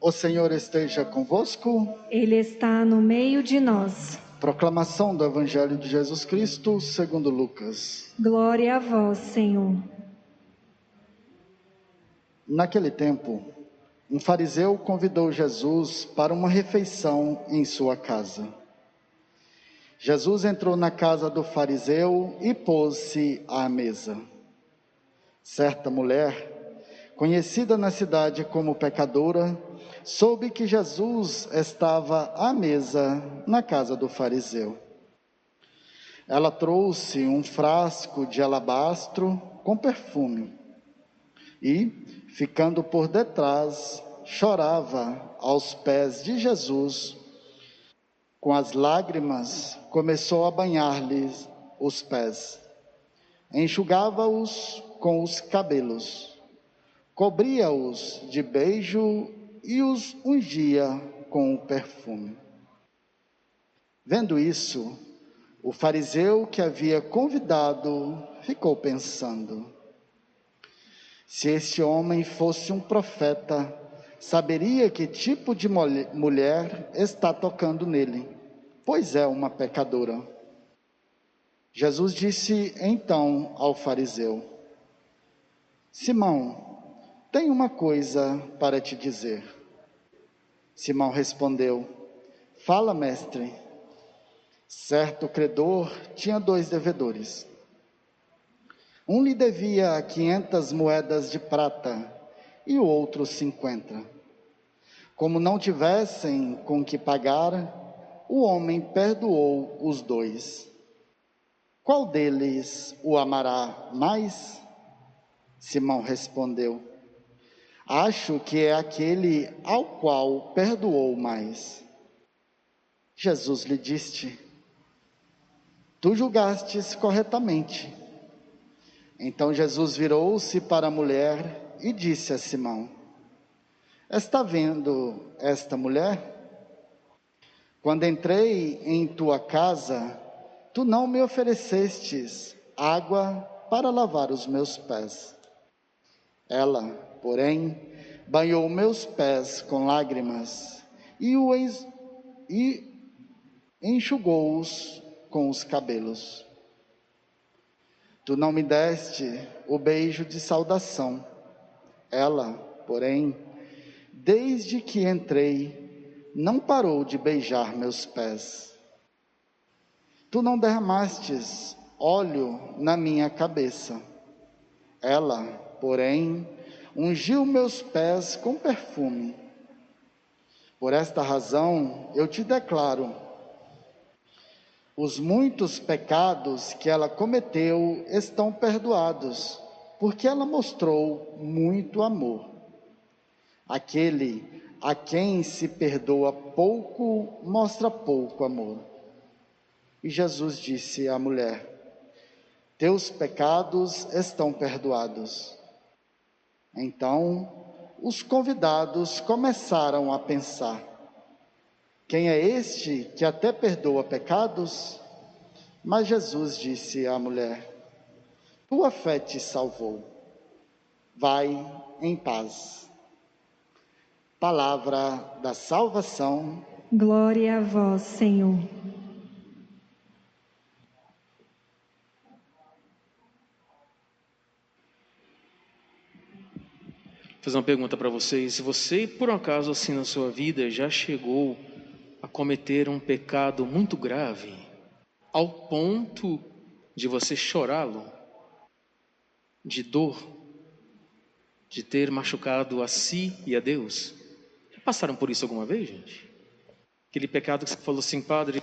O Senhor esteja convosco. Ele está no meio de nós. Proclamação do Evangelho de Jesus Cristo, segundo Lucas. Glória a vós, Senhor. Naquele tempo, um fariseu convidou Jesus para uma refeição em sua casa. Jesus entrou na casa do fariseu e pôs-se à mesa. Certa mulher, conhecida na cidade como pecadora, soube que Jesus estava à mesa na casa do fariseu. Ela trouxe um frasco de alabastro com perfume e, ficando por detrás, chorava aos pés de Jesus. Com as lágrimas, começou a banhar-lhes os pés, enxugava-os com os cabelos, cobria-os de beijo e os ungia com o perfume. Vendo isso, o fariseu que havia convidado ficou pensando: se este homem fosse um profeta, saberia que tipo de mulher está tocando nele, pois é uma pecadora. Jesus disse então ao fariseu: Simão, tenho uma coisa para te dizer. Simão respondeu: Fala, mestre. Certo credor tinha dois devedores. Um lhe devia quinhentas moedas de prata e o outro cinquenta. Como não tivessem com que pagar, o homem perdoou os dois. Qual deles o amará mais? Simão respondeu: Acho que é aquele ao qual perdoou mais. Jesus lhe disse: Tu julgastes corretamente. Então Jesus virou-se para a mulher e disse a Simão: Está vendo esta mulher? Quando entrei em tua casa, tu não me oferecestes água para lavar os meus pés. Ela, porém, banhou meus pés com lágrimas e, e enxugou-os com os cabelos. Tu não me deste o beijo de saudação. Ela, porém, desde que entrei, não parou de beijar meus pés. Tu não derramastes óleo na minha cabeça. Ela, porém, ungiu meus pés com perfume. Por esta razão, eu te declaro os muitos pecados que ela cometeu estão perdoados, porque ela mostrou muito amor. Aquele a quem se perdoa pouco, mostra pouco amor. E Jesus disse à mulher: Teus pecados estão perdoados. Então, os convidados começaram a pensar: quem é este que até perdoa pecados? Mas Jesus disse à mulher: Tua fé te salvou. Vai em paz. Palavra da salvação. Glória a vós, Senhor. Fazer uma pergunta para vocês. Se você, por um acaso, assim na sua vida, já chegou a cometer um pecado muito grave, ao ponto de você chorá-lo, de dor, de ter machucado a si e a Deus. Já passaram por isso alguma vez, gente? Aquele pecado que você falou assim, padre,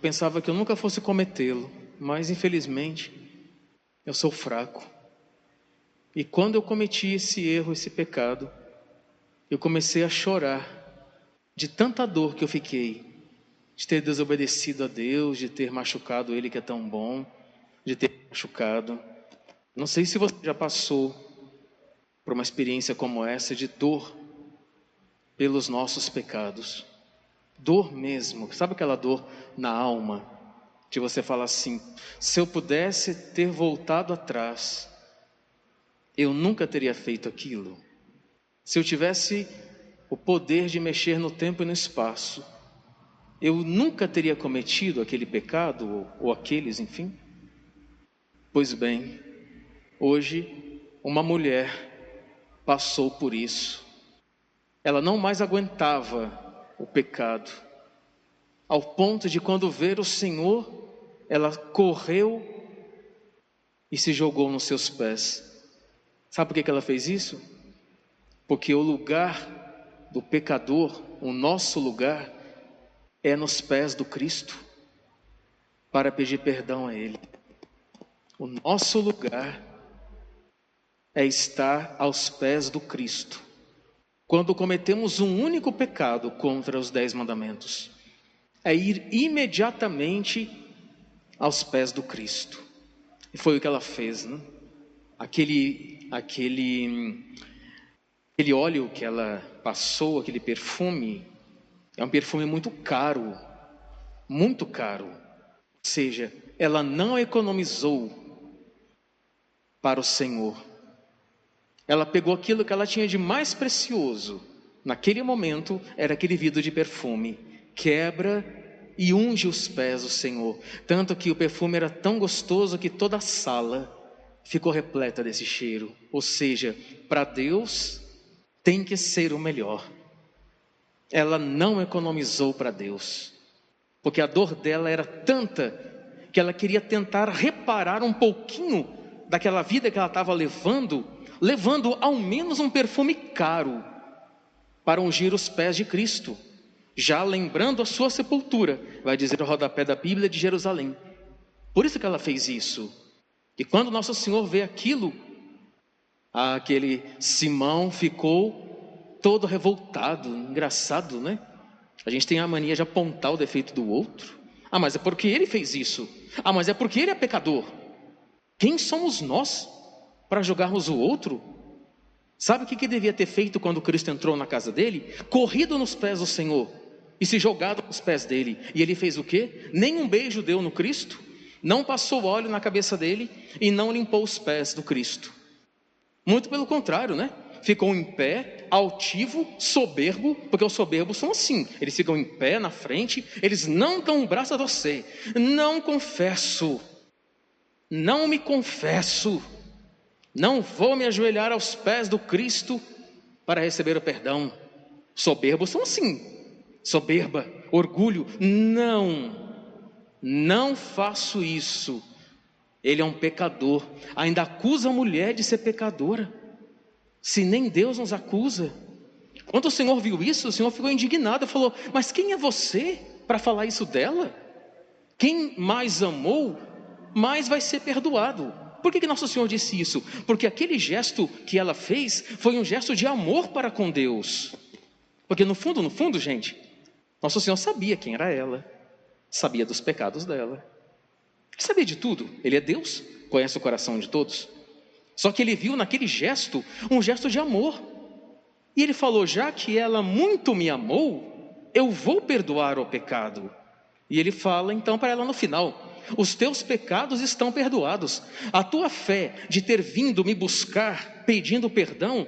pensava que eu nunca fosse cometê-lo, mas infelizmente eu sou fraco. E quando eu cometi esse erro, esse pecado, eu comecei a chorar de tanta dor que eu fiquei, de ter desobedecido a Deus, de ter machucado Ele que é tão bom, de ter machucado. Não sei se você já passou por uma experiência como essa de dor pelos nossos pecados. Dor mesmo, sabe aquela dor na alma? De você falar assim: se eu pudesse ter voltado atrás, eu nunca teria feito aquilo. Se eu tivesse o poder de mexer no tempo e no espaço, eu nunca teria cometido aquele pecado, ou, ou aqueles, enfim? Pois bem, hoje uma mulher passou por isso. Ela não mais aguentava o pecado, ao ponto de quando ver o Senhor, ela correu e se jogou nos seus pés. Sabe por que ela fez isso? Porque o lugar do pecador, o nosso lugar, é nos pés do Cristo, para pedir perdão a Ele. O nosso lugar é estar aos pés do Cristo, quando cometemos um único pecado contra os dez mandamentos, é ir imediatamente aos pés do Cristo. E foi o que ela fez, né? Aquele, aquele, aquele óleo que ela passou, aquele perfume, é um perfume muito caro, muito caro. Ou seja, ela não economizou para o Senhor. Ela pegou aquilo que ela tinha de mais precioso. Naquele momento era aquele vidro de perfume. Quebra e unge os pés do Senhor. Tanto que o perfume era tão gostoso que toda a sala ficou repleta desse cheiro. Ou seja, para Deus tem que ser o melhor ela não economizou para Deus, porque a dor dela era tanta que ela queria tentar reparar um pouquinho daquela vida que ela estava levando, levando ao menos um perfume caro para ungir os pés de Cristo, já lembrando a sua sepultura, vai dizer o rodapé da Bíblia de Jerusalém. Por isso que ela fez isso. E quando Nosso Senhor vê aquilo, aquele Simão ficou todo revoltado, engraçado, né? A gente tem a mania de apontar o defeito do outro. Ah, mas é porque ele fez isso. Ah, mas é porque ele é pecador. Quem somos nós para julgarmos o outro? Sabe o que, que devia ter feito quando Cristo entrou na casa dele? Corrido nos pés do Senhor e se jogado aos pés dele. E ele fez o quê? Nem um beijo deu no Cristo, não passou óleo na cabeça dele e não limpou os pés do Cristo. Muito pelo contrário, né? ficam em pé, altivo, soberbo, porque os soberbos são assim, eles ficam em pé na frente, eles não dão o braço a você. Não confesso, não me confesso, não vou me ajoelhar aos pés do Cristo para receber o perdão. Soberbos são assim, soberba, orgulho, não, não faço isso. Ele é um pecador, ainda acusa a mulher de ser pecadora se nem Deus nos acusa? Quando o Senhor viu isso, o Senhor ficou indignado e falou: Mas quem é você para falar isso dela? Quem mais amou, mais vai ser perdoado. Por que, que Nosso Senhor disse isso? Porque aquele gesto que ela fez foi um gesto de amor para com Deus. Porque no fundo, no fundo, gente, Nosso Senhor sabia quem era ela, sabia dos pecados dela, sabia de tudo. Ele é Deus, conhece o coração de todos. Só que ele viu naquele gesto um gesto de amor. E ele falou: já que ela muito me amou, eu vou perdoar o pecado. E ele fala então para ela no final: os teus pecados estão perdoados. A tua fé de ter vindo me buscar pedindo perdão,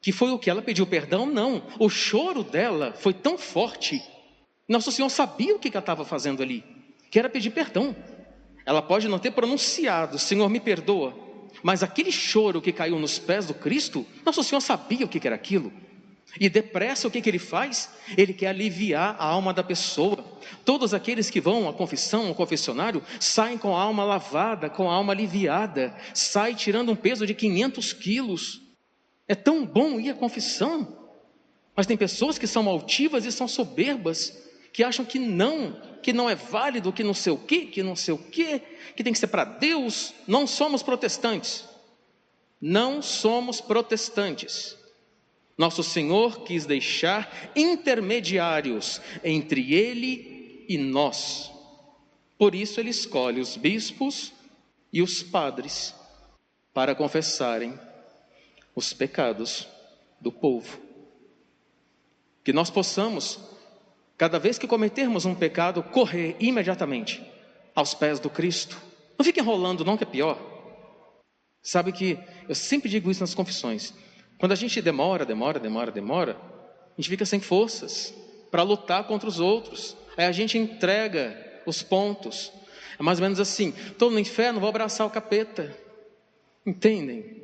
que foi o que ela pediu perdão, não. O choro dela foi tão forte. Nosso Senhor sabia o que ela estava fazendo ali, que era pedir perdão. Ela pode não ter pronunciado, Senhor, me perdoa, mas aquele choro que caiu nos pés do Cristo, Nosso Senhor sabia o que era aquilo. E depressa o que, que ele faz? Ele quer aliviar a alma da pessoa. Todos aqueles que vão à confissão, ao confessionário, saem com a alma lavada, com a alma aliviada, sai tirando um peso de 500 quilos. É tão bom ir à confissão. Mas tem pessoas que são altivas e são soberbas, que acham que não, que não é válido, que não sei o quê, que não sei o quê, que tem que ser para Deus. Não somos protestantes. Não somos protestantes. Nosso Senhor quis deixar intermediários entre Ele e nós. Por isso, Ele escolhe os bispos e os padres para confessarem os pecados do povo. Que nós possamos Cada vez que cometermos um pecado, correr imediatamente aos pés do Cristo. Não fique enrolando, não, que é pior. Sabe que eu sempre digo isso nas confissões. Quando a gente demora, demora, demora, demora, A gente fica sem forças para lutar contra os outros. Aí a gente entrega os pontos. É mais ou menos assim: estou no inferno, vou abraçar o capeta. Entendem?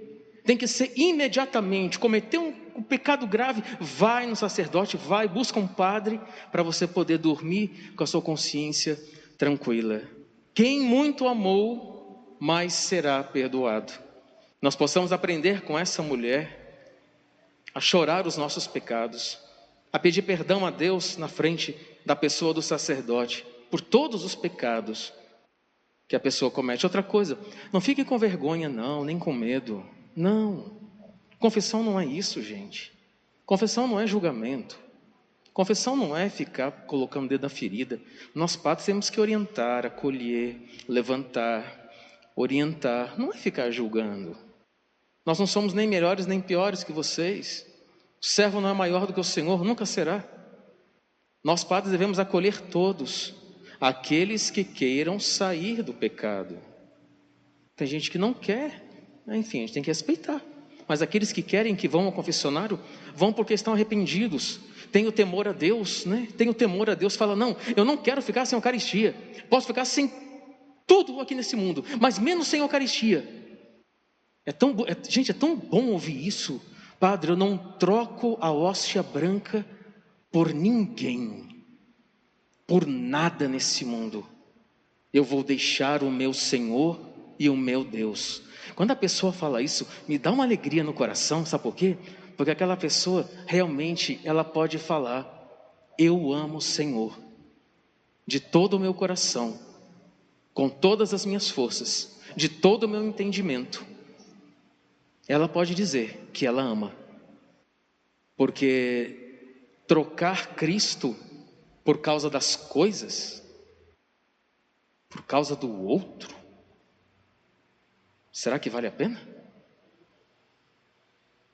Tem que ser imediatamente, cometer um, um pecado grave, vai no sacerdote, vai, busca um padre para você poder dormir com a sua consciência tranquila. Quem muito amou, mais será perdoado. Nós possamos aprender com essa mulher a chorar os nossos pecados, a pedir perdão a Deus na frente da pessoa do sacerdote por todos os pecados que a pessoa comete. Outra coisa, não fique com vergonha, não, nem com medo. Não. Confissão não é isso, gente. Confissão não é julgamento. Confissão não é ficar colocando o dedo na ferida. Nós padres temos que orientar, acolher, levantar, orientar. Não é ficar julgando. Nós não somos nem melhores nem piores que vocês. O servo não é maior do que o Senhor, nunca será. Nós padres devemos acolher todos, aqueles que queiram sair do pecado. Tem gente que não quer, enfim, a gente tem que respeitar. Mas aqueles que querem que vão ao confessionário, vão porque estão arrependidos, têm o temor a Deus, né? Tem o temor a Deus, fala: "Não, eu não quero ficar sem Eucaristia. Posso ficar sem tudo aqui nesse mundo, mas menos sem Eucaristia". É tão, é, gente, é tão bom ouvir isso. Padre, eu não troco a hóstia branca por ninguém, por nada nesse mundo. Eu vou deixar o meu Senhor e o meu Deus. Quando a pessoa fala isso, me dá uma alegria no coração, sabe por quê? Porque aquela pessoa realmente ela pode falar: Eu amo o Senhor de todo o meu coração, com todas as minhas forças, de todo o meu entendimento. Ela pode dizer que ela ama, porque trocar Cristo por causa das coisas, por causa do outro, será que vale a pena?